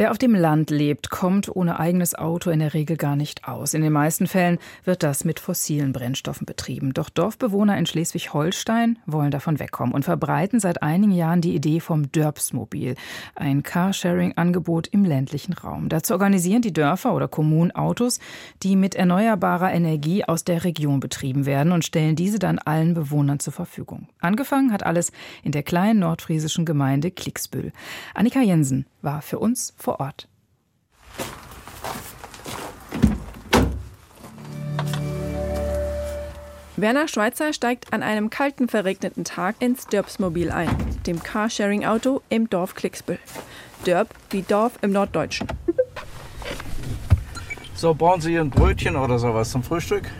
Wer auf dem Land lebt, kommt ohne eigenes Auto in der Regel gar nicht aus. In den meisten Fällen wird das mit fossilen Brennstoffen betrieben. Doch Dorfbewohner in Schleswig-Holstein wollen davon wegkommen und verbreiten seit einigen Jahren die Idee vom Dörpsmobil, ein Carsharing-Angebot im ländlichen Raum. Dazu organisieren die Dörfer oder Kommunen Autos, die mit erneuerbarer Energie aus der Region betrieben werden und stellen diese dann allen Bewohnern zur Verfügung. Angefangen hat alles in der kleinen nordfriesischen Gemeinde Klicksbüll. Annika Jensen war für uns vor Ort. Werner Schweizer steigt an einem kalten, verregneten Tag ins Dörpsmobil ein, dem Carsharing-Auto im Dorf Klicksbüll. Dörp wie Dorf im Norddeutschen. So, brauchen Sie ein Brötchen oder sowas zum Frühstück?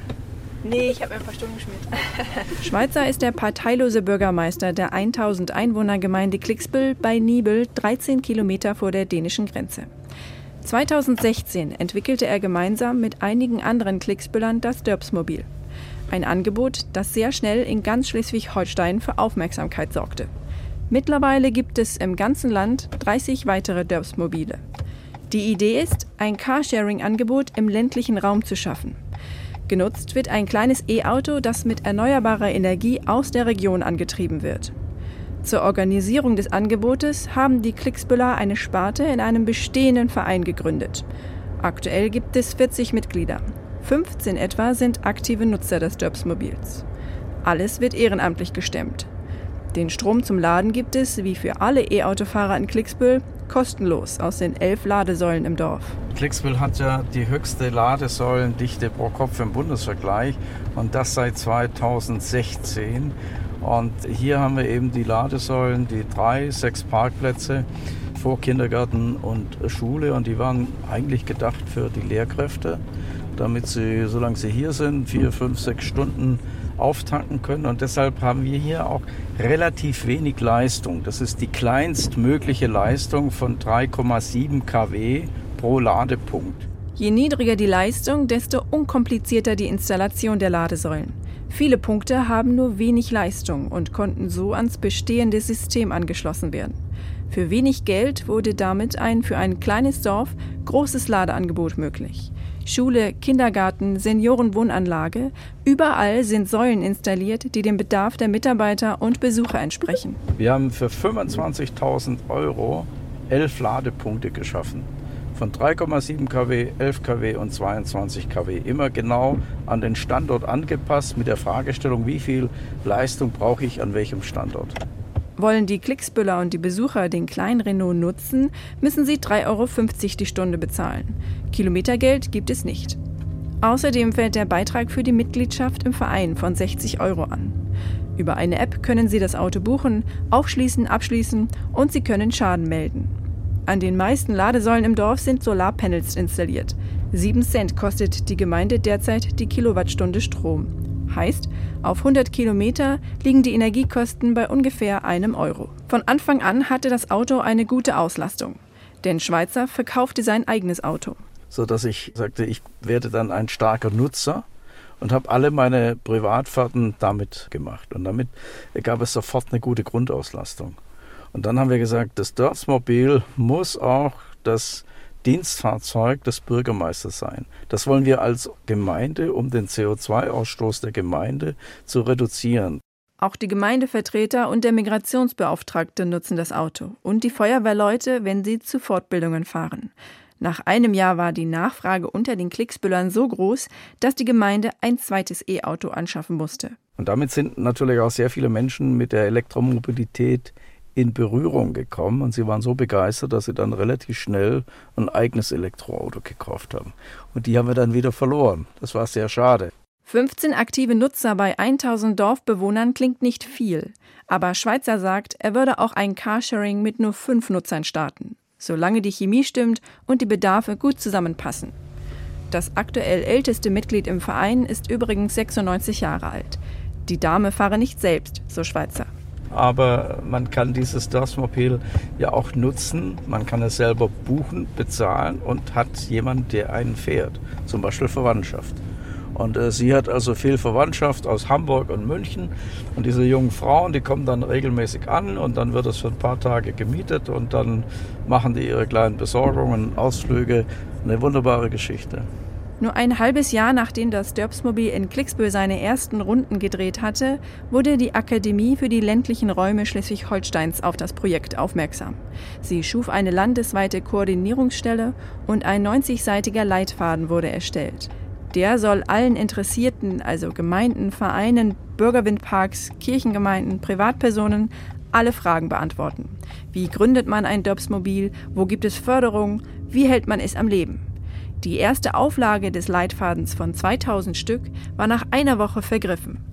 Nee, ich habe ein paar Stunden geschmiert. Schweizer ist der parteilose Bürgermeister der 1000 Einwohnergemeinde Klicksbüll bei Nibel, 13 Kilometer vor der dänischen Grenze. 2016 entwickelte er gemeinsam mit einigen anderen Klicksbüllern das Dörpsmobil. Ein Angebot, das sehr schnell in ganz Schleswig-Holstein für Aufmerksamkeit sorgte. Mittlerweile gibt es im ganzen Land 30 weitere Dörpsmobile. Die Idee ist, ein Carsharing-Angebot im ländlichen Raum zu schaffen. Genutzt wird ein kleines E-Auto, das mit erneuerbarer Energie aus der Region angetrieben wird. Zur Organisierung des Angebotes haben die Klicksbüller eine Sparte in einem bestehenden Verein gegründet. Aktuell gibt es 40 Mitglieder. 15 etwa sind aktive Nutzer des Dörpsmobils. Alles wird ehrenamtlich gestemmt. Den Strom zum Laden gibt es, wie für alle E-Autofahrer in Klicksbüll, kostenlos aus den elf Ladesäulen im Dorf. Klicksbüll hat ja die höchste Ladesäulendichte pro Kopf im Bundesvergleich und das seit 2016. Und hier haben wir eben die Ladesäulen, die drei, sechs Parkplätze vor Kindergarten und Schule und die waren eigentlich gedacht für die Lehrkräfte, damit sie, solange sie hier sind, vier, fünf, sechs Stunden auftanken können. Und deshalb haben wir hier auch relativ wenig Leistung. Das ist die kleinstmögliche Leistung von 3,7 kW pro Ladepunkt. Je niedriger die Leistung, desto unkomplizierter die Installation der Ladesäulen. Viele Punkte haben nur wenig Leistung und konnten so ans bestehende System angeschlossen werden. Für wenig Geld wurde damit ein für ein kleines Dorf großes Ladeangebot möglich. Schule, Kindergarten, Seniorenwohnanlage, überall sind Säulen installiert, die dem Bedarf der Mitarbeiter und Besucher entsprechen. Wir haben für 25.000 Euro elf Ladepunkte geschaffen. Von 3,7 kW, 11 kW und 22 kW. Immer genau an den Standort angepasst mit der Fragestellung, wie viel Leistung brauche ich an welchem Standort. Wollen die Klicksbüller und die Besucher den kleinen Renault nutzen, müssen sie 3,50 Euro die Stunde bezahlen. Kilometergeld gibt es nicht. Außerdem fällt der Beitrag für die Mitgliedschaft im Verein von 60 Euro an. Über eine App können Sie das Auto buchen, aufschließen, abschließen und Sie können Schaden melden. An den meisten Ladesäulen im Dorf sind Solarpanels installiert. 7 Cent kostet die Gemeinde derzeit die Kilowattstunde Strom. Heißt, auf 100 Kilometer liegen die Energiekosten bei ungefähr einem Euro. Von Anfang an hatte das Auto eine gute Auslastung. Denn Schweizer verkaufte sein eigenes Auto. So dass ich sagte, ich werde dann ein starker Nutzer und habe alle meine Privatfahrten damit gemacht. Und damit gab es sofort eine gute Grundauslastung. Und dann haben wir gesagt, das Dörfsmobil muss auch das Dienstfahrzeug des Bürgermeisters sein. Das wollen wir als Gemeinde, um den CO2-Ausstoß der Gemeinde zu reduzieren. Auch die Gemeindevertreter und der Migrationsbeauftragte nutzen das Auto und die Feuerwehrleute, wenn sie zu Fortbildungen fahren. Nach einem Jahr war die Nachfrage unter den Klicksbüllern so groß, dass die Gemeinde ein zweites E-Auto anschaffen musste. Und damit sind natürlich auch sehr viele Menschen mit der Elektromobilität in Berührung gekommen und sie waren so begeistert, dass sie dann relativ schnell ein eigenes Elektroauto gekauft haben. Und die haben wir dann wieder verloren. Das war sehr schade. 15 aktive Nutzer bei 1000 Dorfbewohnern klingt nicht viel. Aber Schweizer sagt, er würde auch ein Carsharing mit nur fünf Nutzern starten, solange die Chemie stimmt und die Bedarfe gut zusammenpassen. Das aktuell älteste Mitglied im Verein ist übrigens 96 Jahre alt. Die Dame fahre nicht selbst, so Schweizer aber man kann dieses Dorfmobil ja auch nutzen. Man kann es selber buchen, bezahlen und hat jemand, der einen fährt, zum Beispiel Verwandtschaft. Und äh, sie hat also viel Verwandtschaft aus Hamburg und München. Und diese jungen Frauen, die kommen dann regelmäßig an und dann wird es für ein paar Tage gemietet und dann machen die ihre kleinen Besorgungen, Ausflüge. Eine wunderbare Geschichte. Nur ein halbes Jahr nachdem das Dörpsmobil in Klicksbühl seine ersten Runden gedreht hatte, wurde die Akademie für die ländlichen Räume Schleswig-Holsteins auf das Projekt aufmerksam. Sie schuf eine landesweite Koordinierungsstelle und ein 90-seitiger Leitfaden wurde erstellt. Der soll allen Interessierten, also Gemeinden, Vereinen, Bürgerwindparks, Kirchengemeinden, Privatpersonen, alle Fragen beantworten. Wie gründet man ein Dörpsmobil? Wo gibt es Förderung? Wie hält man es am Leben? Die erste Auflage des Leitfadens von 2000 Stück war nach einer Woche vergriffen.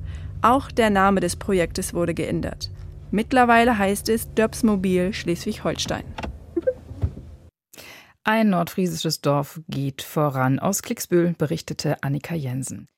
Auch der Name des Projektes wurde geändert. Mittlerweile heißt es Döpsmobil Schleswig-Holstein. Ein nordfriesisches Dorf geht voran. Aus Klicksbühl berichtete Annika Jensen.